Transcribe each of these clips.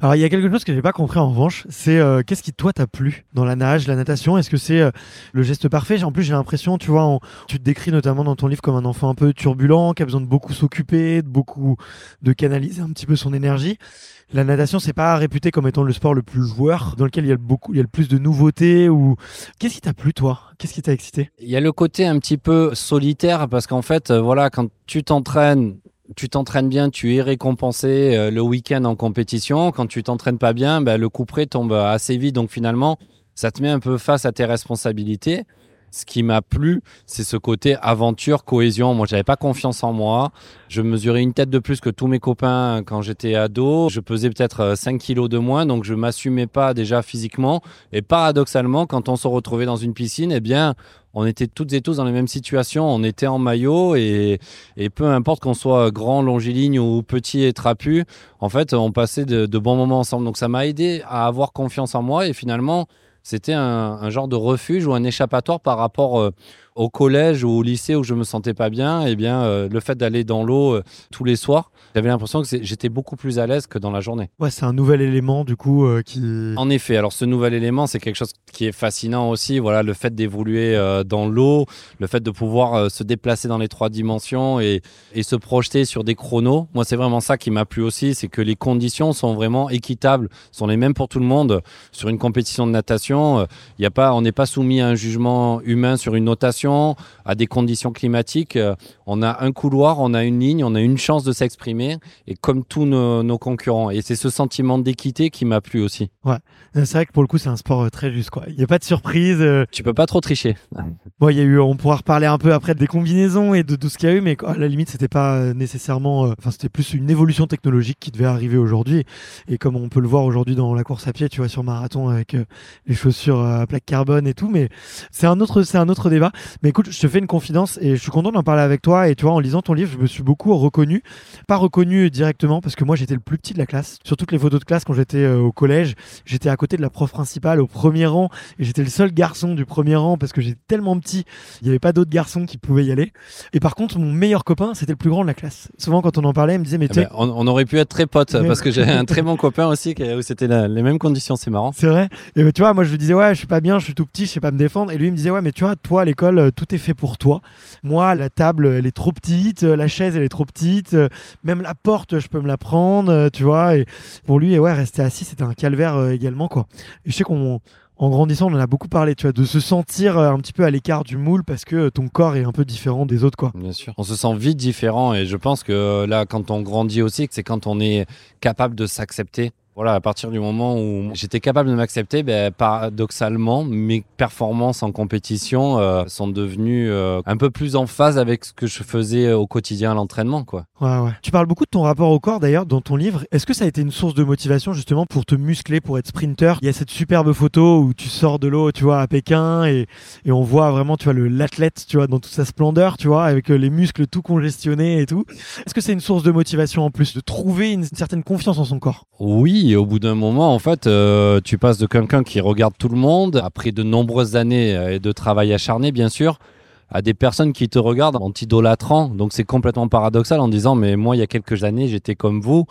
Alors, il y a quelque chose que j'ai pas compris en revanche, c'est euh, qu'est-ce qui, toi, t'a plu dans la nage, la natation? Est-ce que c'est euh, le geste parfait? En plus, j'ai l'impression, tu vois, tu te décris notamment dans ton livre comme un enfant un peu turbulent, qui a besoin de beaucoup s'occuper, de beaucoup de canaliser un petit peu son énergie. La natation, c'est pas réputé comme étant le sport le plus joueur, dans lequel il y a beaucoup, il y a le plus de nouveautés. Ou qu'est-ce qui t'a plu, toi? Qu'est-ce qui t'a excité? Il y a le côté un petit peu solitaire parce qu'en fait, euh, voilà, quand tu t'entraînes, tu t'entraînes bien, tu es récompensé euh, le week-end en compétition. Quand tu t'entraînes pas bien, ben, le coup près tombe assez vite. Donc finalement, ça te met un peu face à tes responsabilités. Ce qui m'a plu, c'est ce côté aventure, cohésion. Moi, j'avais pas confiance en moi. Je mesurais une tête de plus que tous mes copains quand j'étais ado. Je pesais peut-être euh, 5 kilos de moins, donc je m'assumais pas déjà physiquement. Et paradoxalement, quand on se retrouvait dans une piscine, eh bien, on était toutes et tous dans les mêmes situations. On était en maillot et, et peu importe qu'on soit grand, longiligne ou petit et trapu, en fait, on passait de, de bons moments ensemble. Donc ça m'a aidé à avoir confiance en moi et finalement, c'était un, genre de refuge ou un échappatoire par rapport euh, au collège ou au lycée où je me sentais pas bien. Et bien, euh, le fait d'aller dans l'eau euh, tous les soirs, j'avais l'impression que j'étais beaucoup plus à l'aise que dans la journée. Ouais, c'est un nouvel élément, du coup, euh, qui. En effet, alors ce nouvel élément, c'est quelque chose qui est fascinant aussi. Voilà, le fait d'évoluer dans l'eau, le fait de pouvoir se déplacer dans les trois dimensions et, et se projeter sur des chronos. Moi, c'est vraiment ça qui m'a plu aussi, c'est que les conditions sont vraiment équitables, sont les mêmes pour tout le monde. Sur une compétition de natation, il y a pas, on n'est pas soumis à un jugement humain sur une notation, à des conditions climatiques. Euh, on a un couloir, on a une ligne, on a une chance de s'exprimer, et comme tous nos, nos concurrents. Et c'est ce sentiment d'équité qui m'a plu aussi. Euh, C'est vrai que pour le coup, c'est un sport euh, très juste, quoi. Il n'y a pas de surprise. Tu peux pas trop tricher. Bon, il y a eu, on pourra reparler un peu après des combinaisons et de tout ce qu'il y a eu, mais à la limite, c'était pas nécessairement, euh, enfin, c'était plus une évolution technologique qui devait arriver aujourd'hui. Et comme on peut le voir aujourd'hui dans la course à pied, tu vois, sur marathon avec euh, les chaussures à plaque carbone et tout, mais c'est un autre, c'est un autre débat. Mais écoute, je te fais une confidence et je suis content d'en parler avec toi. Et tu vois, en lisant ton livre, je me suis beaucoup reconnu, pas reconnu directement parce que moi, j'étais le plus petit de la classe. Sur toutes les photos de classe quand j'étais euh, au collège, j'étais à côté de la prof principale au premier rang et j'étais le seul garçon du premier rang parce que j'étais tellement petit, il n'y avait pas d'autres garçons qui pouvaient y aller. Et par contre, mon meilleur copain, c'était le plus grand de la classe. Souvent, quand on en parlait, il me disait, mais tu sais, ben, on, on aurait pu être très potes Mais- parce que j'ai un très bon copain aussi où c'était les mêmes conditions. C'est marrant. c'est vrai. Et ben, tu vois, moi, je lui disais, ouais, je suis pas bien, je suis tout petit, je sais pas me défendre. Et lui, il me disait, ouais, mais tu vois, toi, à l'école, euh, tout est fait pour toi. Moi, la table, elle est trop petite, euh, la chaise, elle est trop petite, euh, même la porte, je peux me la prendre, tu vois. Pour lui, ouais, rester assis, c'était un calvaire également, quoi. Je sais qu'on. En grandissant, on en a beaucoup parlé, tu vois, de se sentir un petit peu à l'écart du moule parce que ton corps est un peu différent des autres, quoi. Bien sûr. On se sent vite différent et je pense que là, quand on grandit aussi, c'est quand on est capable de s'accepter. Voilà, à partir du moment où j'étais capable de m'accepter, ben, paradoxalement, mes performances en compétition euh, sont devenues euh, un peu plus en phase avec ce que je faisais au quotidien à l'entraînement, quoi. Ouais, ouais. Tu parles beaucoup de ton rapport au corps d'ailleurs dans ton livre. Est-ce que ça a été une source de motivation justement pour te muscler, pour être sprinter? Il y a cette superbe photo où tu sors de l'eau, tu vois, à Pékin et, et on voit vraiment, tu vois, l'athlète, tu vois, dans toute sa splendeur, tu vois, avec euh, les muscles tout congestionnés et tout. Est-ce que c'est une source de motivation en plus de trouver une certaine confiance en son corps? Oui, au bout d'un moment, en fait, euh, tu passes de quelqu'un qui regarde tout le monde, après de nombreuses années euh, et de travail acharné, bien sûr, à des personnes qui te regardent en t'idolâtrant. Donc c'est complètement paradoxal en disant, mais moi, il y a quelques années, j'étais comme vous.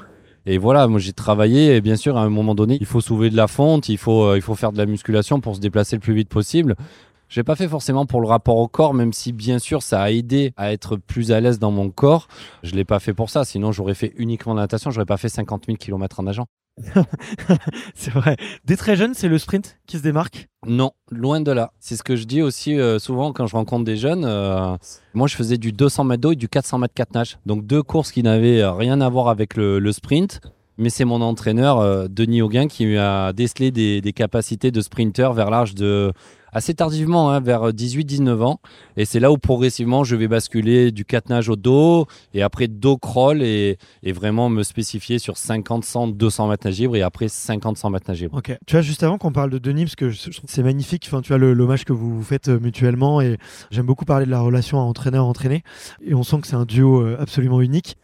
Et voilà, moi j'ai travaillé et bien sûr à un moment donné, il faut soulever de la fonte, il faut, euh, il faut faire de la musculation pour se déplacer le plus vite possible. Je l'ai pas fait forcément pour le rapport au corps, même si bien sûr ça a aidé à être plus à l'aise dans mon corps. Je l'ai pas fait pour ça, sinon j'aurais fait uniquement de la natation, j'aurais pas fait 50 000 km en nageant. C'est vrai. Dès très jeune, c'est le sprint qui se démarque? Non, loin de là. C'est ce que je dis aussi euh, souvent quand je rencontre des jeunes. euh, moi, je faisais du 200 mètres d'eau et du 400 mètres 4 nage. Donc deux courses qui n'avaient rien à voir avec le, le sprint. Mais c'est mon entraîneur, euh, Denis Auguin, qui a décelé des, des capacités de sprinter vers l'âge de assez tardivement, hein, vers 18-19 ans. Et c'est là où progressivement je vais basculer du 4 nage au dos et après dos crawl et, vraiment me spécifier sur 50, 100, 200 mètres nage libre et après 50, 100 mètres nage libre. Ok. Tu vois, juste avant qu'on parle de Denis, parce que c'est magnifique, enfin, tu vois, l'hommage que vous vous faites euh, mutuellement et j'aime beaucoup parler de la relation à entraîneur-entraîné et on sent que c'est un duo euh, absolument unique.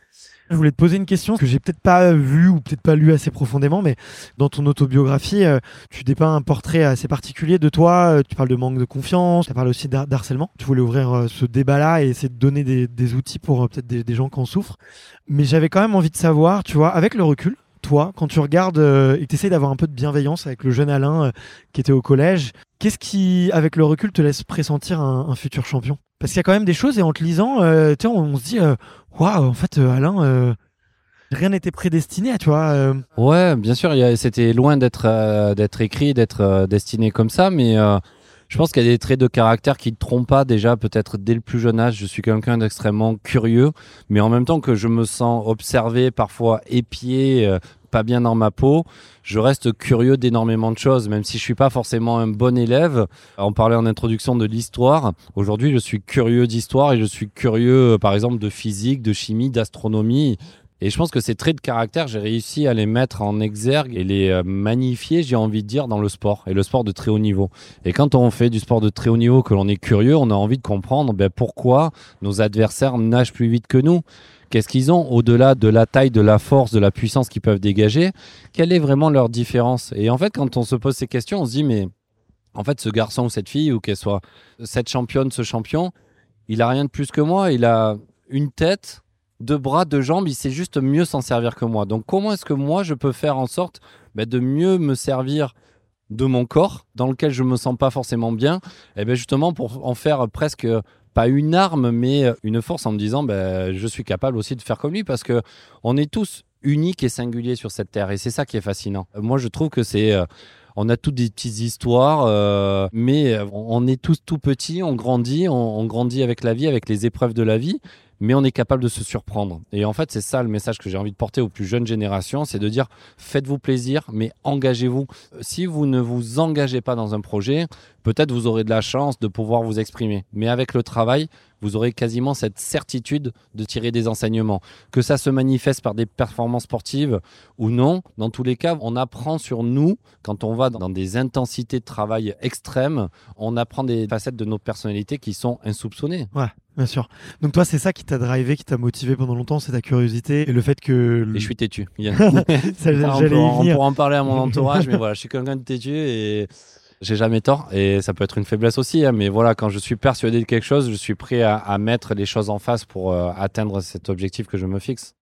Je voulais te poser une question que j'ai peut-être pas vue ou peut-être pas lue assez profondément, mais dans ton autobiographie, euh, tu dépeins un portrait assez particulier de toi. euh, Tu parles de manque de confiance, tu parles aussi d'har- d'harcèlement. Tu voulais ouvrir euh, ce débat-là et essayer de donner des, outils pour peut-être des, gens qui en souffrent. Mais j'avais quand même envie de savoir, tu vois, avec le recul, toi, quand tu regardes et que tu essaies d'avoir un peu de bienveillance avec le jeune Alain qui était au collège, qu'est-ce qui, avec le recul, te laisse pressentir un futur champion? Parce qu'il y a quand même des choses et en te lisant, euh, on, se dit, euh, waouh, en fait, euh, Alain, rien n'était prédestiné, tu vois. euh, Ouais, bien sûr, c'était loin d'être écrit, d'être destiné comme ça, mais je pense qu'il y a des traits de caractère qui ne trompent pas déjà, peut-être dès le plus jeune âge. Je suis quelqu'un d'extrêmement curieux, mais en même temps que je me sens observé, parfois épié, pas bien dans ma peau, je reste curieux d'énormément de choses, même si je suis pas forcément un bon élève. On parlait en introduction de l'histoire. Aujourd'hui, je suis curieux d'histoire et je suis curieux, euh, par exemple, de physique, de chimie, d'astronomie. Et je pense que ces traits de caractère, j'ai réussi à les mettre en exergue et les euh, magnifier, j'ai envie de dire, dans le sport, et le sport de très haut niveau. Et quand on fait du sport de très haut niveau, que l'on est curieux, on a envie de comprendre ben, pourquoi nos adversaires nagent plus vite que nous. Qu'est-ce qu'ils ont au-delà de la taille, de la force, de la puissance qu'ils peuvent dégager? Quelle est vraiment leur différence? Et en fait, quand on se pose ces questions, on se dit, mais en fait, ce garçon ou cette fille, ou qu'elle soit cette championne, ce champion, il a rien de plus que moi. Il a une tête, deux bras, deux jambes. Il sait juste mieux s'en servir que moi. Donc, comment est-ce que moi, je peux faire en sorte ben, de mieux me servir de mon corps, dans lequel je me sens pas forcément bien, et bien justement pour en faire presque pas une arme, mais une force en me disant, ben, je suis capable aussi de faire comme lui, parce que on est tous uniques et singuliers sur cette terre, et c'est ça qui est fascinant. Moi, je trouve que c'est euh, on a toutes des petites histoires, euh, mais on est tous tout petits, on grandit, on grandit avec la vie, avec les épreuves de la vie, mais on est capable de se surprendre. Et en fait, c'est ça le message que j'ai envie de porter aux plus jeunes générations, c'est de dire faites-vous plaisir, mais engagez-vous. Si vous ne vous engagez pas dans un projet, peut-être vous aurez de la chance de pouvoir vous exprimer. Mais avec le travail, vous aurez quasiment cette certitude de tirer des enseignements. Que ça se manifeste par des performances sportives ou non, dans tous les cas, on apprend sur nous quand on va dans des intensités de travail extrêmes, on apprend des facettes de notre personnalité qui sont insoupçonnées. Bien sûr. Donc toi, c'est ça qui t'a drivé, qui t'a motivé pendant longtemps, c'est ta curiosité et le fait que... Et je suis têtu. Ça, on, j'allais peut, y on pourra en parler à mon entourage, mais voilà, je suis quelqu'un de têtu et j'ai jamais tort. Et ça peut être une faiblesse aussi, hein, mais voilà, quand je suis persuadé de quelque chose, je suis prêt à, à mettre les choses en face pour euh, atteindre cet objectif que je me fixe.